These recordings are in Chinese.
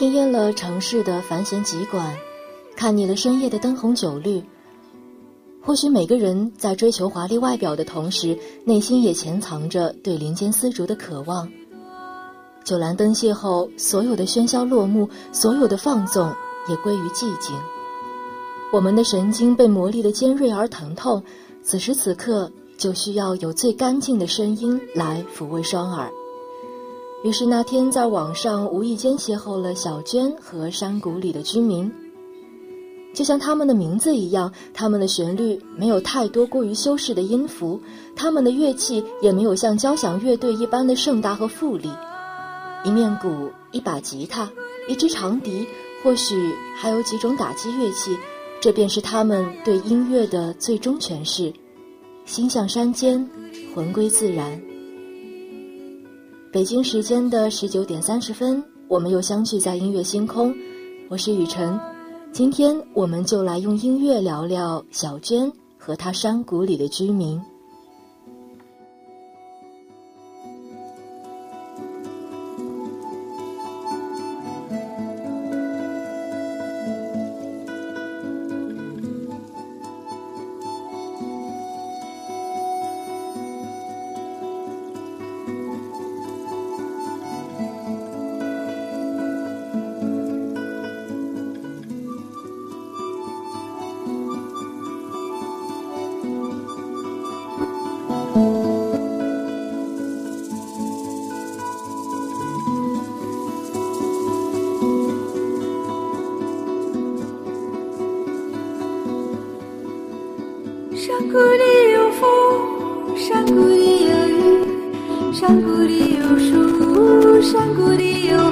听厌了城市的繁弦急管，看腻了深夜的灯红酒绿。或许每个人在追求华丽外表的同时，内心也潜藏着对林间丝竹的渴望。酒阑灯谢后，所有的喧嚣落幕，所有的放纵也归于寂静。我们的神经被磨砺的尖锐而疼痛，此时此刻就需要有最干净的声音来抚慰双耳。于是那天在网上无意间邂逅了小娟和山谷里的居民，就像他们的名字一样，他们的旋律没有太多过于修饰的音符，他们的乐器也没有像交响乐队一般的盛大和富丽，一面鼓，一把吉他，一支长笛，或许还有几种打击乐器，这便是他们对音乐的最终诠释，心向山间，魂归自然。北京时间的十九点三十分，我们又相聚在音乐星空。我是雨辰，今天我们就来用音乐聊聊小娟和她山谷里的居民。山谷里有风，山谷里有雨，山谷里有树，山谷里有。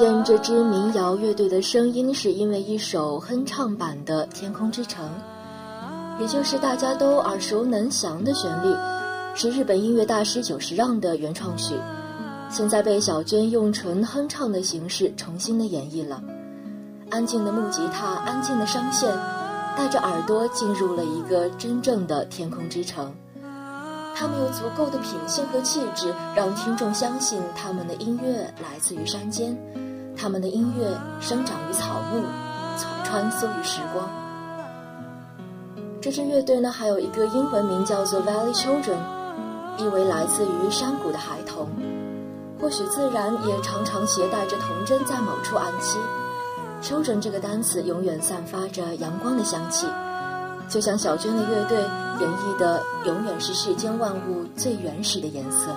见这支民谣乐队的声音，是因为一首哼唱版的《天空之城》，也就是大家都耳熟能详的旋律，是日本音乐大师久石让的原创曲，现在被小娟用纯哼唱的形式重新的演绎了。安静的木吉他，安静的声线，带着耳朵进入了一个真正的天空之城。他们有足够的品性和气质，让听众相信他们的音乐来自于山间，他们的音乐生长于草木，穿梭于时光。这支乐队呢，还有一个英文名叫做 Valley Children，意为来自于山谷的孩童。或许自然也常常携带着童真在某处安栖。Children 这个单词永远散发着阳光的香气。就像小娟的乐队演绎的，永远是世间万物最原始的颜色。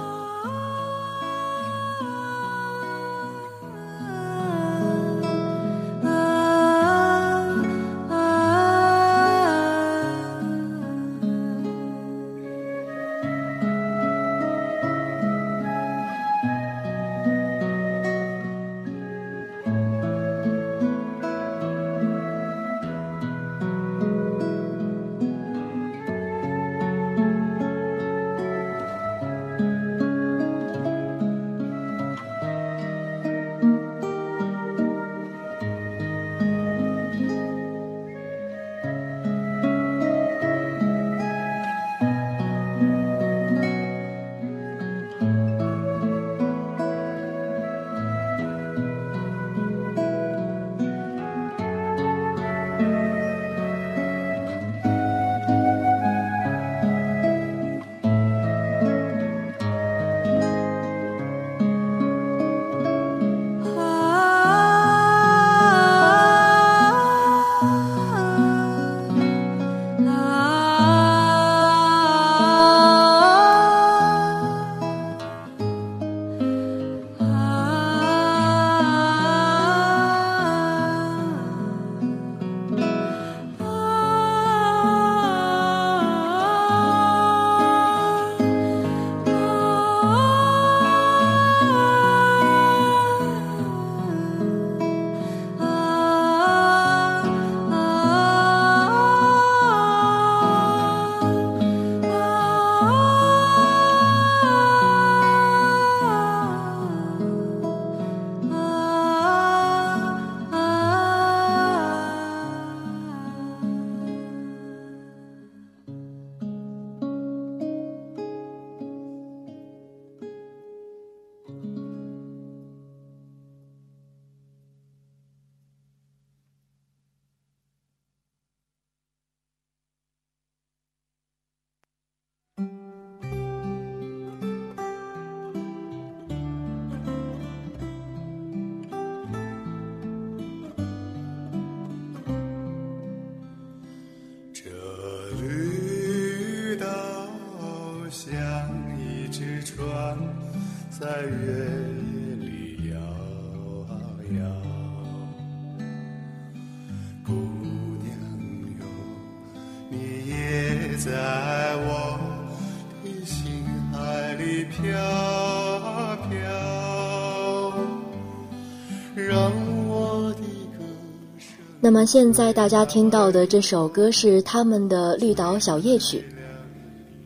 么现在大家听到的这首歌是他们的《绿岛小夜曲》。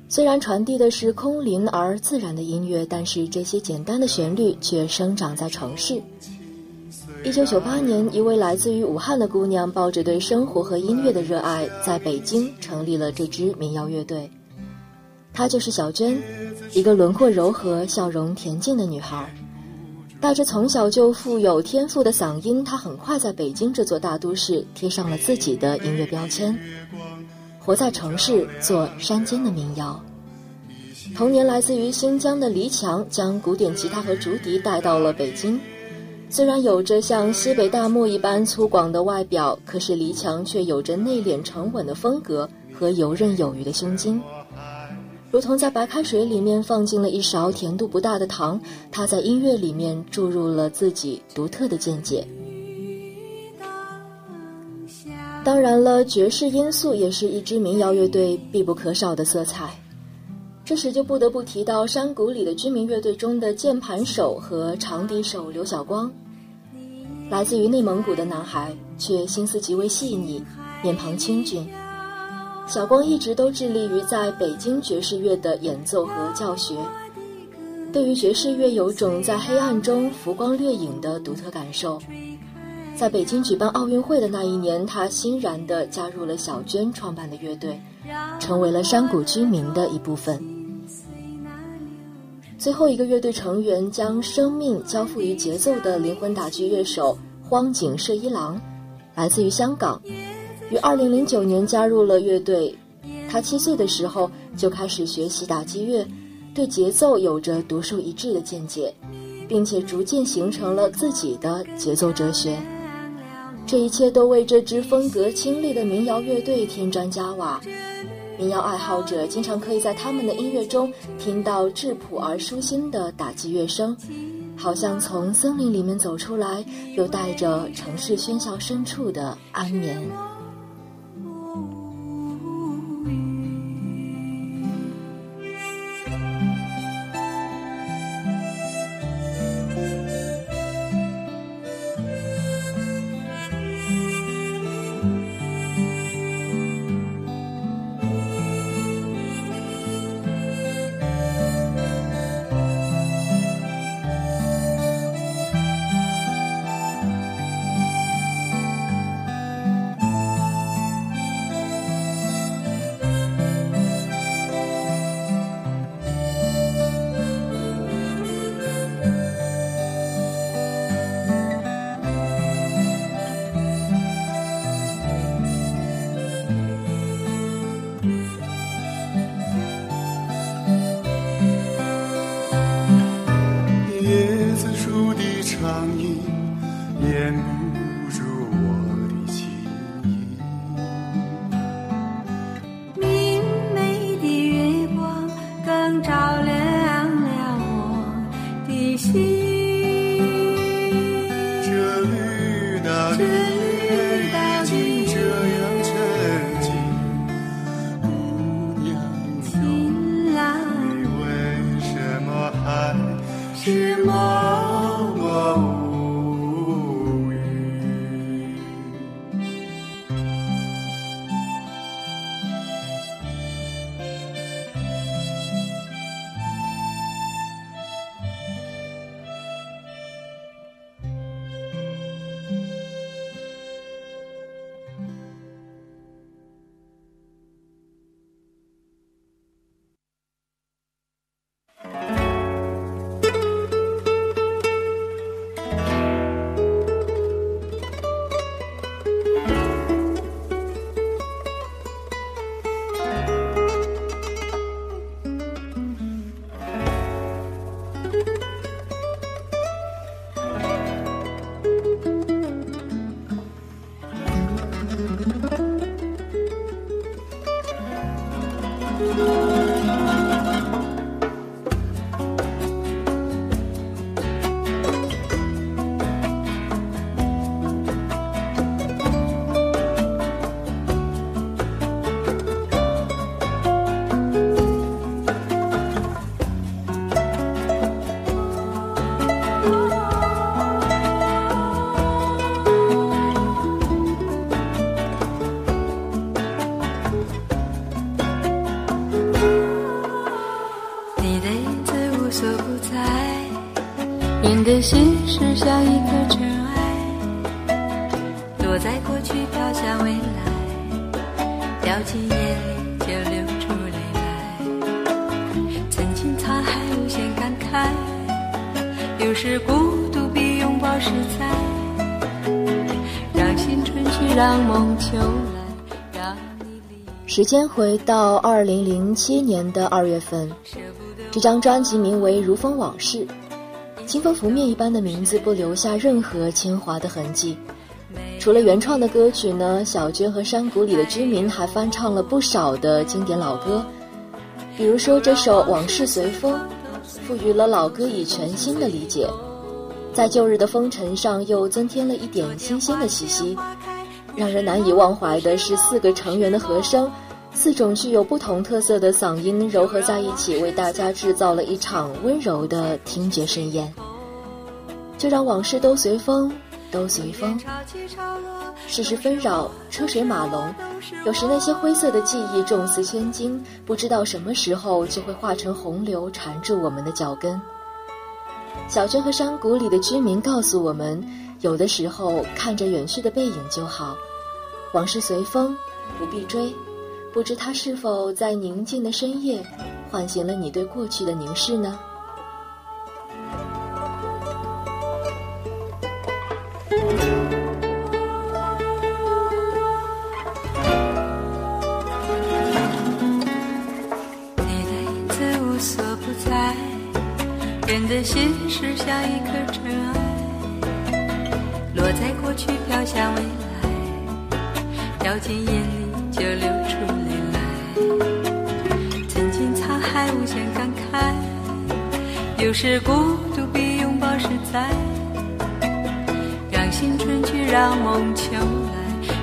虽然传递的是空灵而自然的音乐，但是这些简单的旋律却生长在城市。一九九八年，一位来自于武汉的姑娘抱着对生活和音乐的热爱，在北京成立了这支民谣乐队。她就是小娟，一个轮廓柔和、笑容恬静的女孩。带着从小就富有天赋的嗓音，他很快在北京这座大都市贴上了自己的音乐标签，活在城市，做山间的民谣。童年来自于新疆的黎强，将古典吉他和竹笛带到了北京。虽然有着像西北大漠一般粗犷的外表，可是黎强却有着内敛沉稳的风格和游刃有余的胸襟。如同在白开水里面放进了一勺甜度不大的糖，他在音乐里面注入了自己独特的见解。当然了，爵士因素也是一支民谣乐队必不可少的色彩。这时就不得不提到山谷里的居民乐队中的键盘手和长笛手刘晓光。来自于内蒙古的男孩，却心思极为细腻，面庞清俊。小光一直都致力于在北京爵士乐的演奏和教学，对于爵士乐有种在黑暗中浮光掠影的独特感受。在北京举办奥运会的那一年，他欣然地加入了小娟创办的乐队，成为了山谷居民的一部分。最后一个乐队成员将生命交付于节奏的灵魂打击乐手荒井摄一郎，来自于香港，于二零零九年加入了乐队。他七岁的时候就开始学习打击乐，对节奏有着独树一帜的见解，并且逐渐形成了自己的节奏哲学。这一切都为这支风格清丽的民谣乐队添砖加瓦。民谣爱好者经常可以在他们的音乐中听到质朴而舒心的打击乐声，好像从森林里面走出来，又带着城市喧嚣深处的安眠。时间回到二零零七年的二月份，这张专辑名为《如风往事》。清风拂面一般的名字不留下任何铅华的痕迹。除了原创的歌曲呢，小娟和山谷里的居民还翻唱了不少的经典老歌，比如说这首《往事随风》，赋予了老歌以全新的理解，在旧日的风尘上又增添了一点新鲜的气息。让人难以忘怀的是四个成员的和声。四种具有不同特色的嗓音糅合在一起，为大家制造了一场温柔的听觉盛宴。就让往事都随风，都随风。世事纷扰，车水马龙，有时那些灰色的记忆重似千斤，不知道什么时候就会化成洪流，缠住我们的脚跟。小镇和山谷里的居民告诉我们，有的时候看着远去的背影就好，往事随风，不必追。不知他是否在宁静的深夜，唤醒了你对过去的凝视呢？你的影子无所不在，人的心事像一颗尘埃，落在过去，飘向未来，掉进眼里就流出。无限感慨，有时孤独比拥抱实在。让心春去，让梦秋来，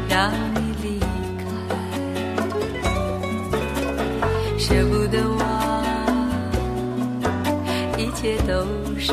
让你离开，舍不得忘，一切都是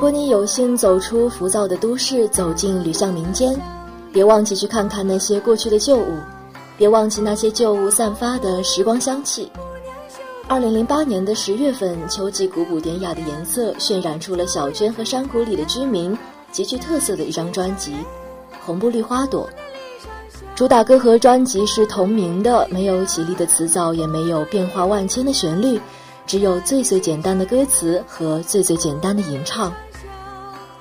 如果你有幸走出浮躁的都市，走进旅巷民间，别忘记去看看那些过去的旧物，别忘记那些旧物散发的时光香气。二零零八年的十月份，秋季古朴典雅的颜色渲染出了小娟和山谷里的居民极具特色的一张专辑《红布绿花朵》。主打歌和专辑是同名的，没有绮丽的词藻，也没有变化万千的旋律，只有最最简单的歌词和最最简单的吟唱。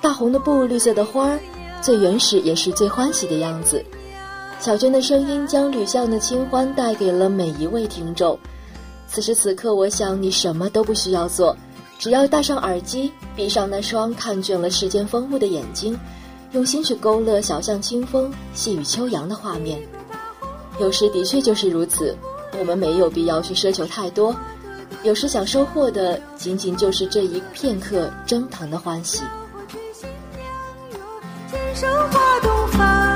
大红的布，绿色的花儿，最原始也是最欢喜的样子。小娟的声音将吕巷的清欢带给了每一位听众。此时此刻，我想你什么都不需要做，只要戴上耳机，闭上那双看倦了世间风物的眼睛，用心去勾勒小巷清风、细雨秋阳的画面。有时的确就是如此，我们没有必要去奢求太多。有时想收获的，仅仅就是这一片刻蒸腾的欢喜。牵手花洞房，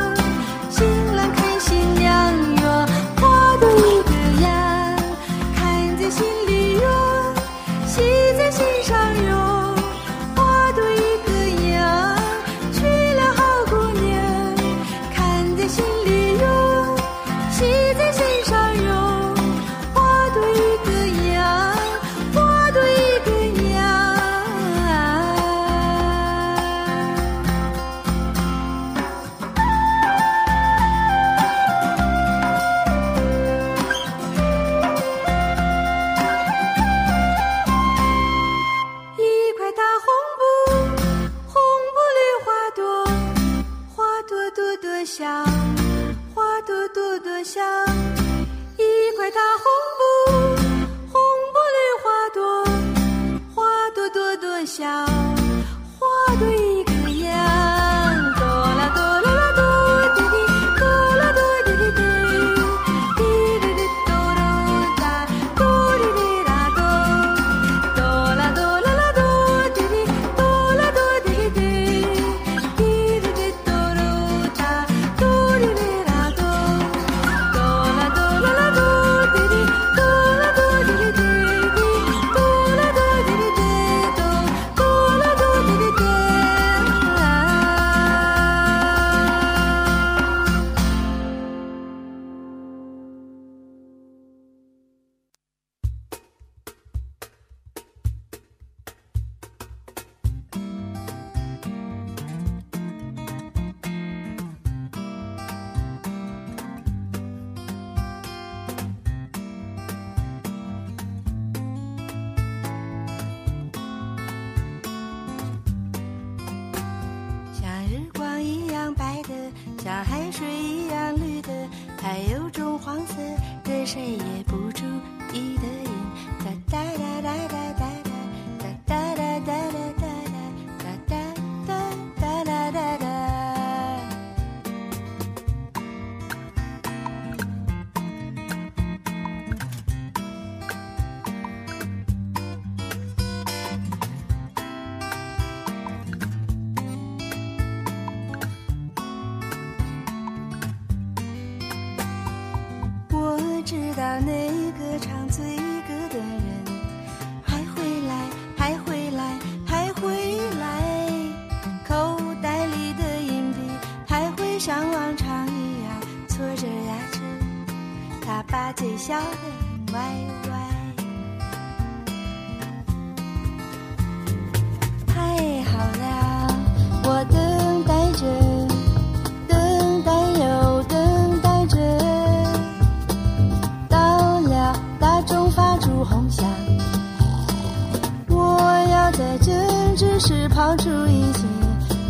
抛出一切，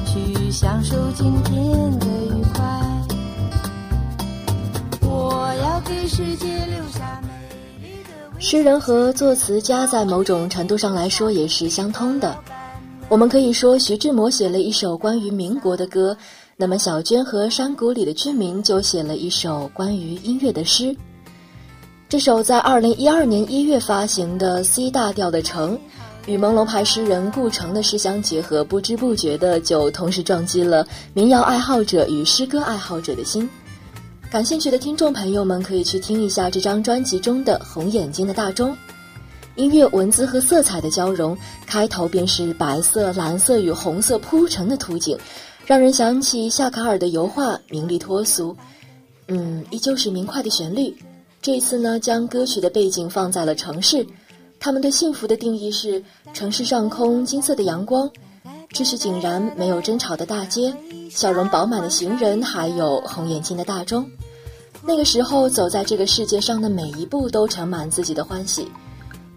去享受今天的愉快。我要给世界留下美丽的。诗人和作词家在某种程度上来说也是相通的。我们可以说，徐志摩写了一首关于民国的歌，那么小娟和山谷里的居民就写了一首关于音乐的诗。这首在二零一二年一月发行的 C 大调的《城》，与朦胧派诗人顾城的诗相结合，不知不觉的就同时撞击了民谣爱好者与诗歌爱好者的心。感兴趣的听众朋友们可以去听一下这张专辑中的《红眼睛的大钟》。音乐、文字和色彩的交融，开头便是白色、蓝色与红色铺成的图景，让人想起夏卡尔的油画，明丽脱俗。嗯，依旧是明快的旋律。这次呢，将歌曲的背景放在了城市，他们对幸福的定义是：城市上空金色的阳光，秩序井然、没有争吵的大街，笑容饱满的行人，还有红眼睛的大钟。那个时候，走在这个世界上的每一步都盛满自己的欢喜。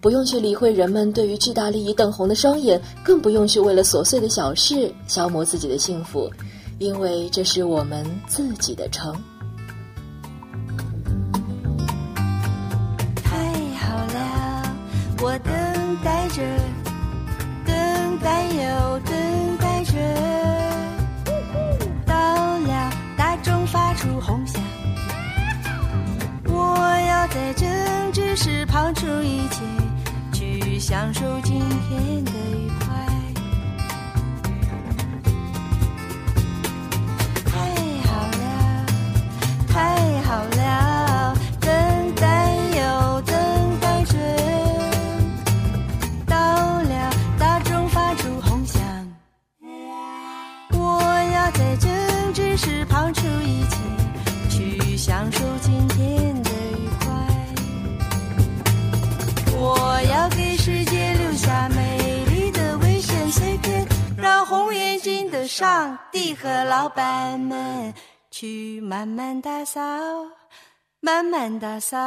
不用去理会人们对于巨大利益瞪红的双眼，更不用去为了琐碎的小事消磨自己的幸福，因为这是我们自己的城。我等待着，等待又等待着，到了大钟发出轰响，我要在正直时抛出一切，去享受今天的愉快。慢慢打扫，慢慢打扫。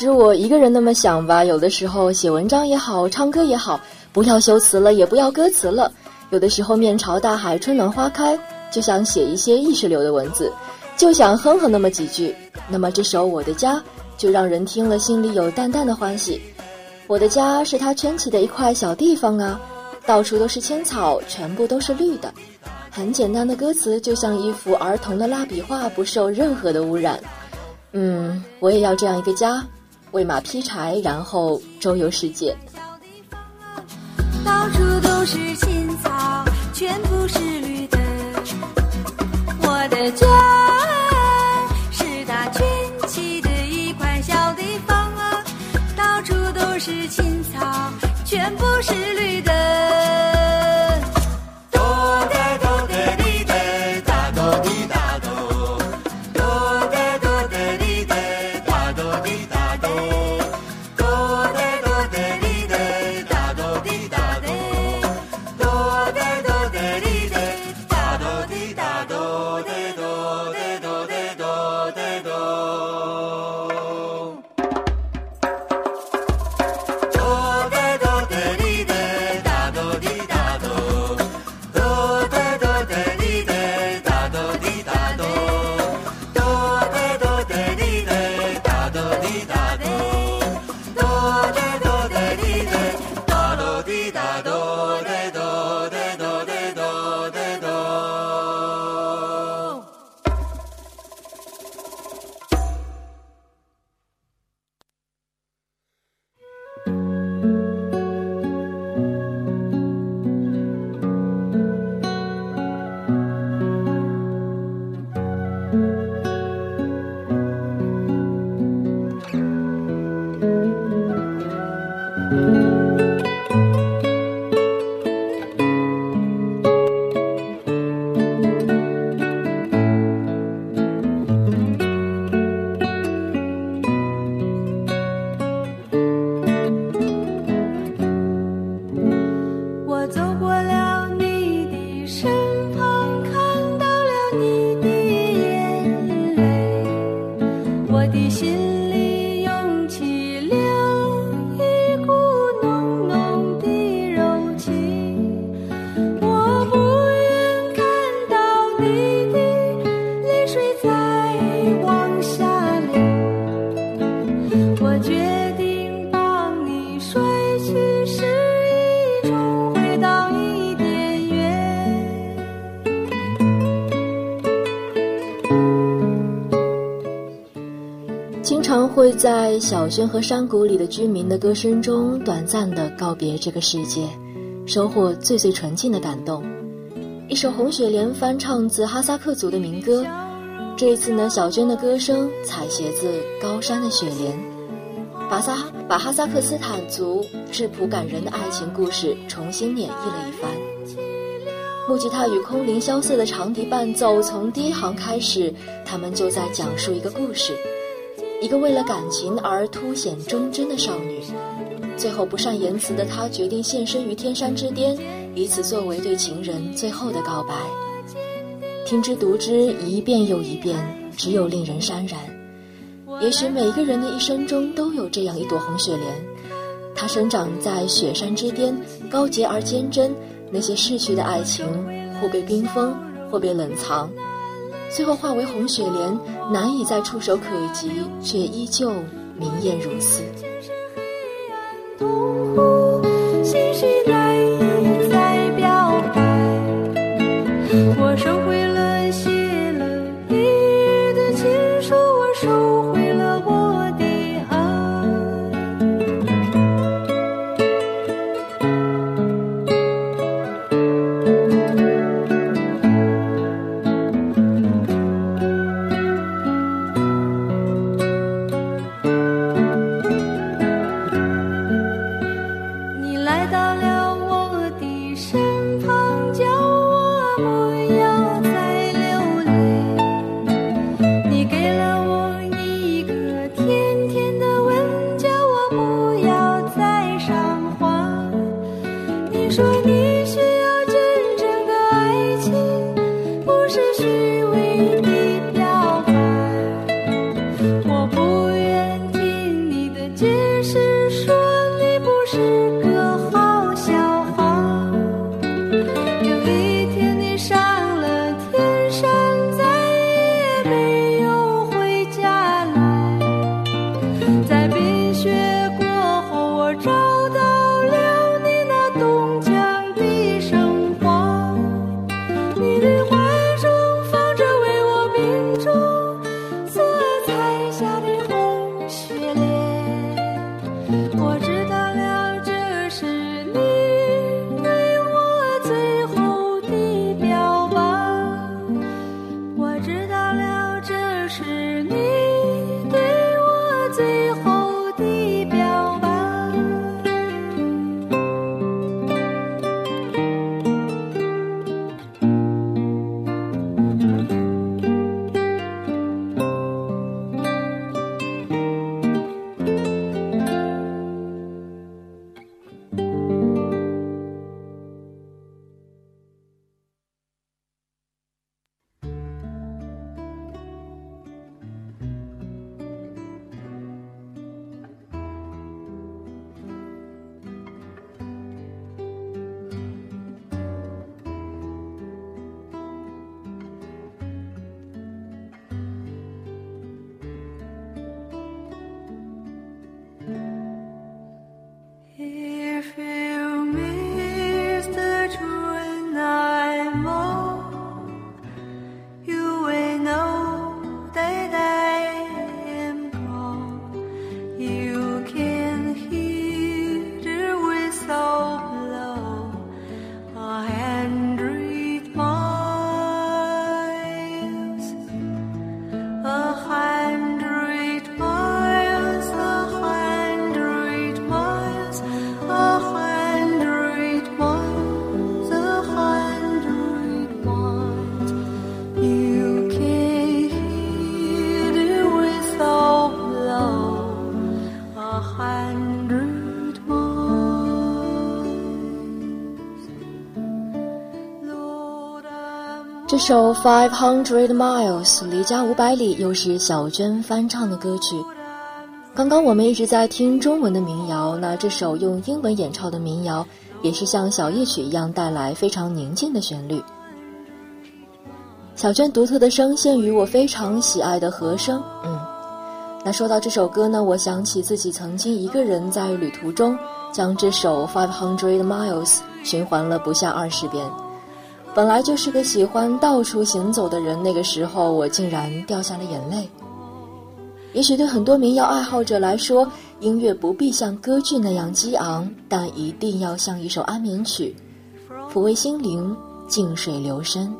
只我一个人那么想吧。有的时候写文章也好，唱歌也好，不要修辞了，也不要歌词了。有的时候面朝大海，春暖花开，就想写一些意识流的文字，就想哼哼那么几句。那么这首《我的家》就让人听了心里有淡淡的欢喜。我的家是他圈起的一块小地方啊，到处都是青草，全部都是绿的。很简单的歌词，就像一幅儿童的蜡笔画，不受任何的污染。嗯，我也要这样一个家，喂马劈柴，然后周游世界。到处都是青草，全部是绿的。我的家常会在小轩和山谷里的居民的歌声中短暂的告别这个世界，收获最最纯净的感动。一首红雪莲翻唱自哈萨克族的民歌，这一次呢，小娟的歌声采撷自高山的雪莲，把萨把哈萨克斯坦族质朴感人的爱情故事重新演绎了一番。木吉他与空灵萧瑟的长笛伴奏，从第一行开始，他们就在讲述一个故事。一个为了感情而凸显忠贞的少女，最后不善言辞的她决定现身于天山之巅，以此作为对情人最后的告白。听之读之一遍又一遍，只有令人潸然。也许每个人的一生中都有这样一朵红雪莲，它生长在雪山之巅，高洁而坚贞。那些逝去的爱情，或被冰封，或被冷藏。最后化为红雪莲，难以再触手可及，却依旧明艳如斯。首《Five Hundred Miles》离家五百里又是小娟翻唱的歌曲。刚刚我们一直在听中文的民谣，那这首用英文演唱的民谣也是像小夜曲一样带来非常宁静的旋律。小娟独特的声线与我非常喜爱的和声，嗯，那说到这首歌呢，我想起自己曾经一个人在旅途中将这首《Five Hundred Miles》循环了不下二十遍。本来就是个喜欢到处行走的人，那个时候我竟然掉下了眼泪。也许对很多民谣爱好者来说，音乐不必像歌剧那样激昂，但一定要像一首安眠曲，抚慰心灵，静水流深。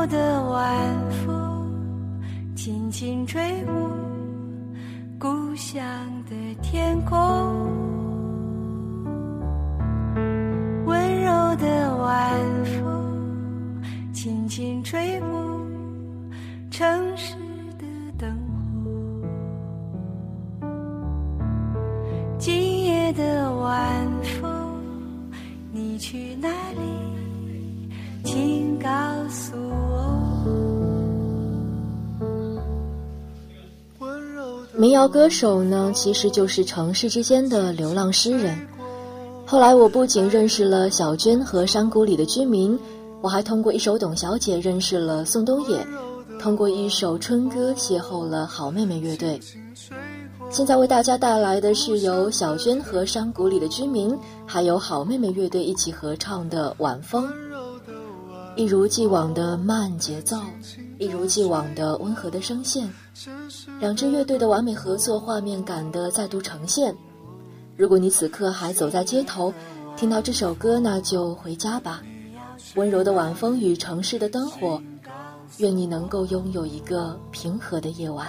我的晚风轻轻吹过故乡的天空。谣歌手呢，其实就是城市之间的流浪诗人。后来，我不仅认识了小娟和山谷里的居民，我还通过一首《董小姐》认识了宋冬野，通过一首《春歌》邂逅了好妹妹乐队。现在为大家带来的是由小娟和山谷里的居民，还有好妹妹乐队一起合唱的《晚风》，一如既往的慢节奏。一如既往的温和的声线，两支乐队的完美合作，画面感的再度呈现。如果你此刻还走在街头，听到这首歌，那就回家吧。温柔的晚风与城市的灯火，愿你能够拥有一个平和的夜晚。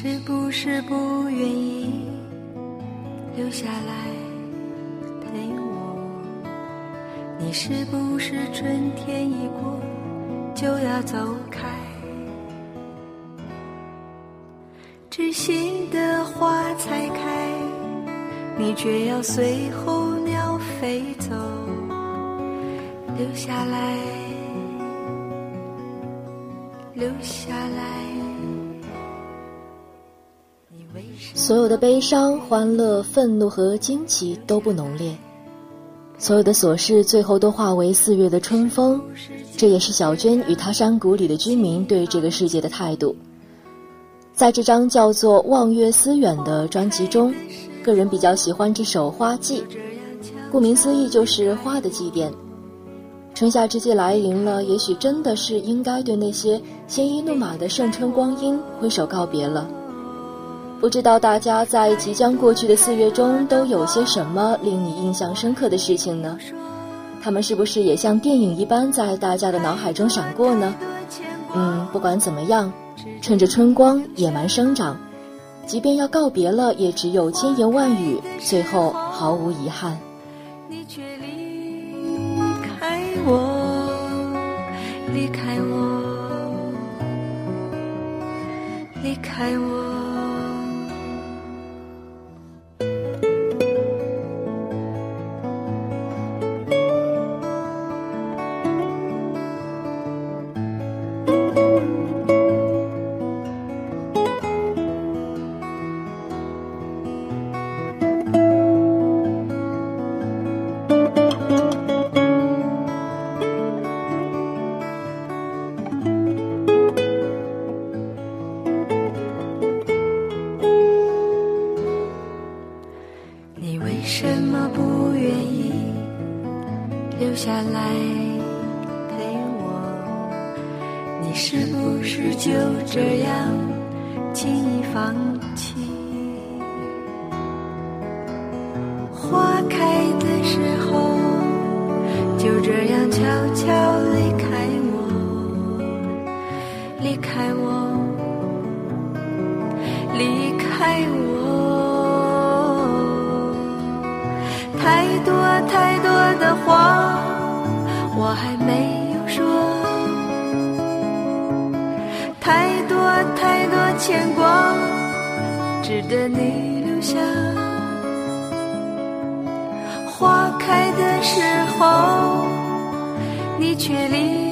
是不是不愿意留下来陪我？你是不是春天一过就要走开？知心的花才开，你却要随候鸟飞走，留下来，留下来。所有的悲伤、欢乐、愤怒和惊奇都不浓烈，所有的琐事最后都化为四月的春风。这也是小娟与她山谷里的居民对这个世界的态度。在这张叫做《望月思远》的专辑中，个人比较喜欢这首《花季》，顾名思义就是花的祭奠。春夏之际来临了，也许真的是应该对那些鲜衣怒马的盛春光阴挥手告别了。不知道大家在即将过去的四月中都有些什么令你印象深刻的事情呢？他们是不是也像电影一般在大家的脑海中闪过呢？嗯，不管怎么样，趁着春光野蛮生长，即便要告别了，也只有千言万语，最后毫无遗憾。你却离开我，离开我，离开我。为什么不愿意留下来陪我？你是不是就这样轻易放弃？花开的时候就这样悄悄离开我离开我。太多太多的话我还没有说。太多太多牵挂值得你留下。花开的时候你却离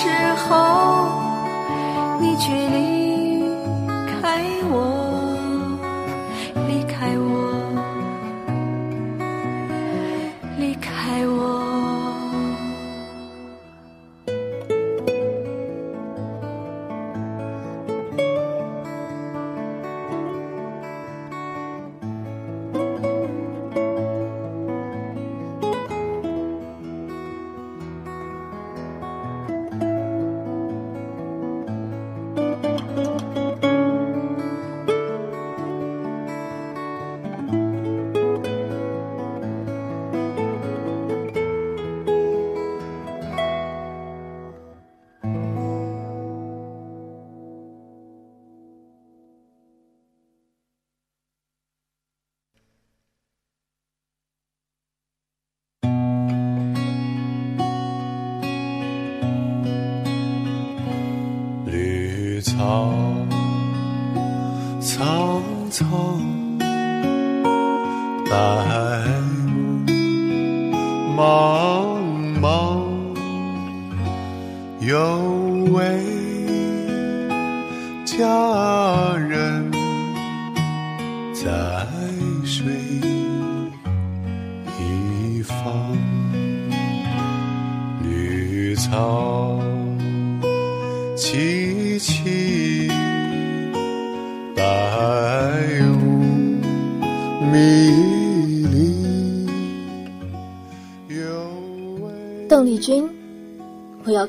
时候，你却离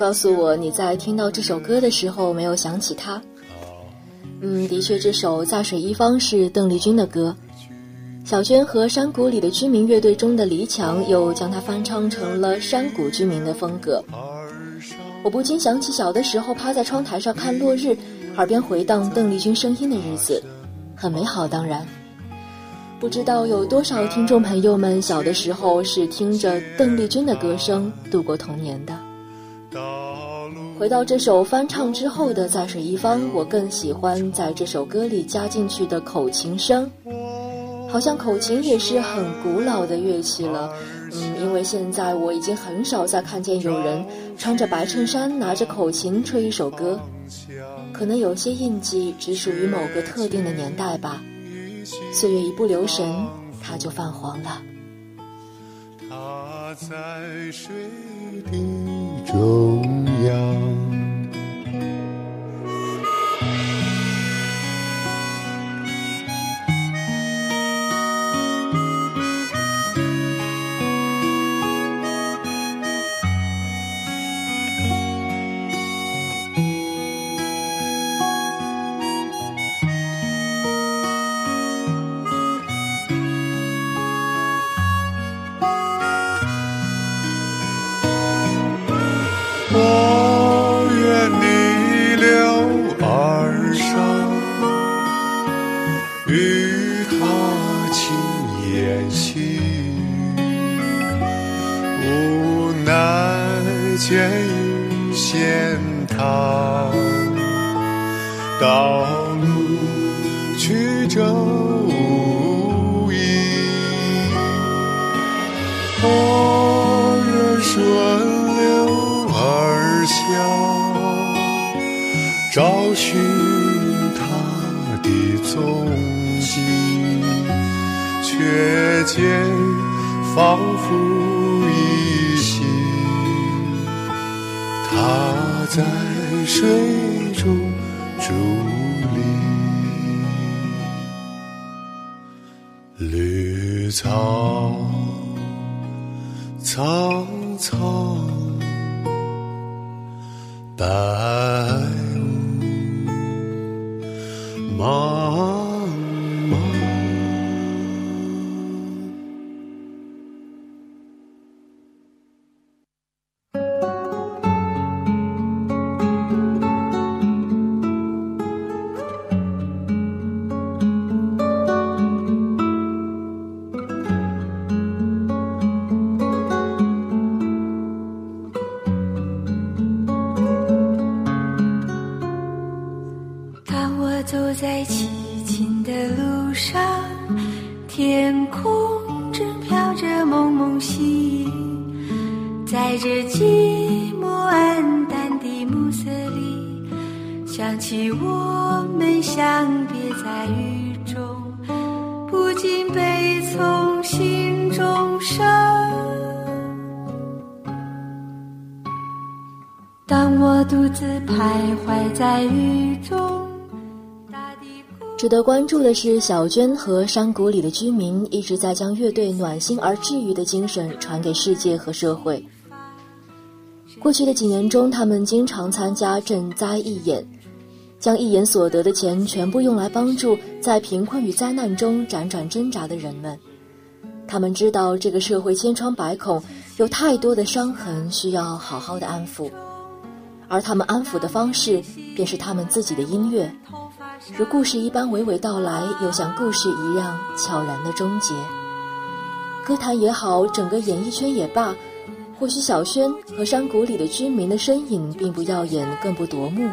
告诉我你在听到这首歌的时候没有想起他。嗯，的确，这首《在水一方》是邓丽君的歌。小娟和山谷里的居民乐队中的黎强又将它翻唱成了山谷居民的风格。我不禁想起小的时候趴在窗台上看落日，耳边回荡邓丽君声音的日子，很美好。当然，不知道有多少听众朋友们小的时候是听着邓丽君的歌声度过童年的。回到这首翻唱之后的《在水一方》，我更喜欢在这首歌里加进去的口琴声，好像口琴也是很古老的乐器了。嗯，因为现在我已经很少再看见有人穿着白衬衫拿着口琴吹一首歌，可能有些印记只属于某个特定的年代吧。岁月一不留神，它就泛黄了。它在水的中央。白值得关注的是，小娟和山谷里的居民一直在将乐队暖心而治愈的精神传给世界和社会。过去的几年中，他们经常参加赈灾义演，将义演所得的钱全部用来帮助在贫困与灾难中辗转挣扎的人们。他们知道这个社会千疮百孔，有太多的伤痕需要好好的安抚，而他们安抚的方式便是他们自己的音乐。如故事一般娓娓道来，又像故事一样悄然的终结。歌坛也好，整个演艺圈也罢，或许小轩和山谷里的居民的身影并不耀眼，更不夺目，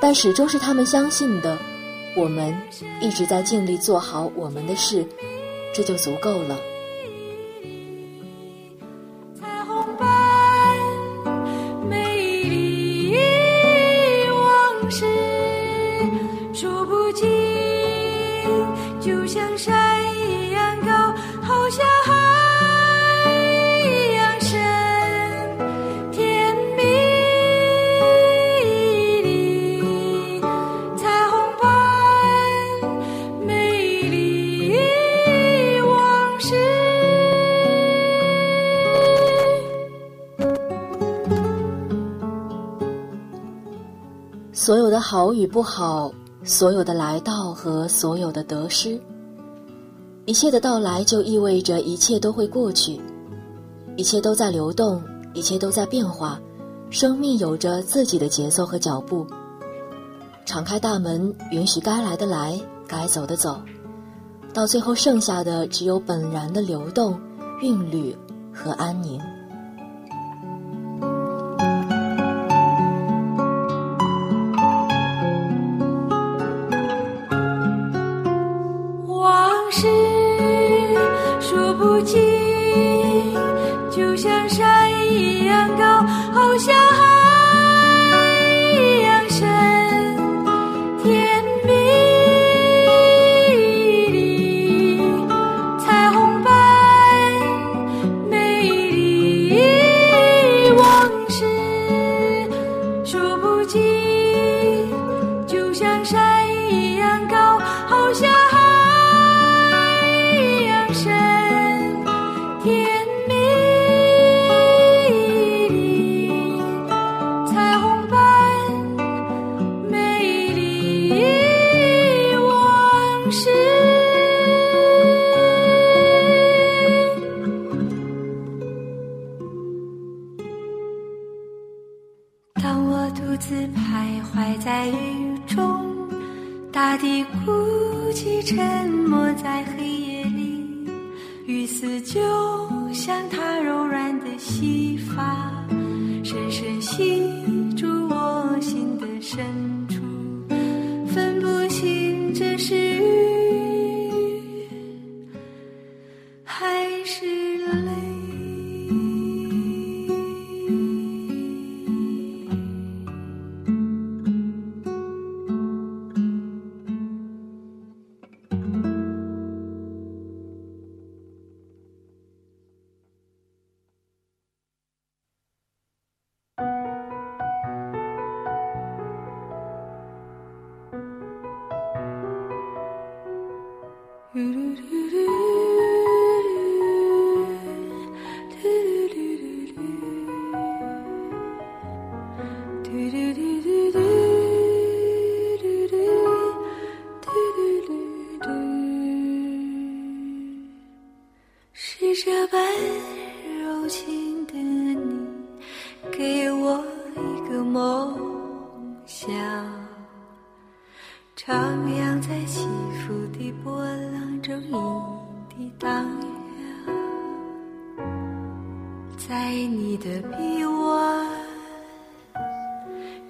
但始终是他们相信的。我们一直在尽力做好我们的事，这就足够了。好与不好，所有的来到和所有的得失，一切的到来就意味着一切都会过去，一切都在流动，一切都在变化，生命有着自己的节奏和脚步。敞开大门，允许该来的来，该走的走，到最后剩下的只有本然的流动、韵律和安宁。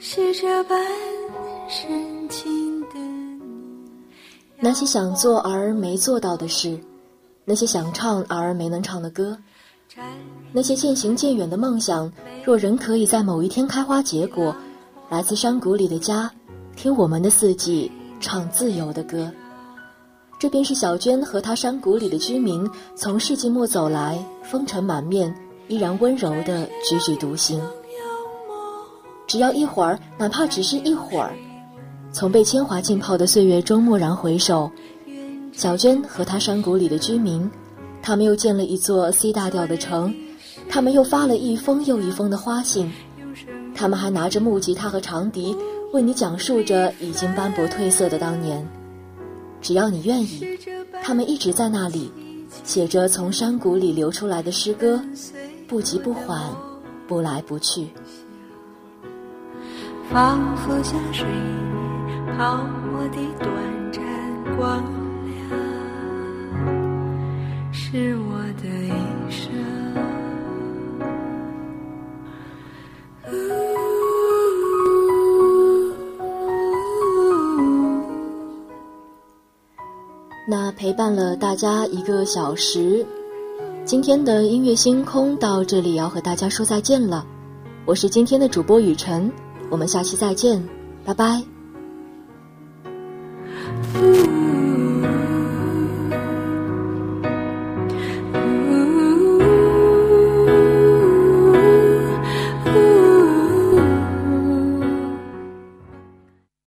是这般深情的。那些想做而没做到的事，那些想唱而没能唱的歌，那些渐行渐远的梦想，若仍可以在某一天开花结果，来自山谷里的家，听我们的四季唱自由的歌。这便是小娟和她山谷里的居民从世纪末走来，风尘满面，依然温柔的踽踽独行。只要一会儿，哪怕只是一会儿，从被铅华浸泡的岁月中蓦然回首，小娟和她山谷里的居民，他们又建了一座 C 大调的城，他们又发了一封又一封的花信，他们还拿着木吉他和长笛，为你讲述着已经斑驳褪色的当年。只要你愿意，他们一直在那里，写着从山谷里流出来的诗歌，不急不缓，不来不去。仿佛像水泡沫的短暂光亮，是我的一生。那陪伴了大家一个小时，今天的音乐星空到这里要和大家说再见了。我是今天的主播雨晨。我们下期再见，拜拜。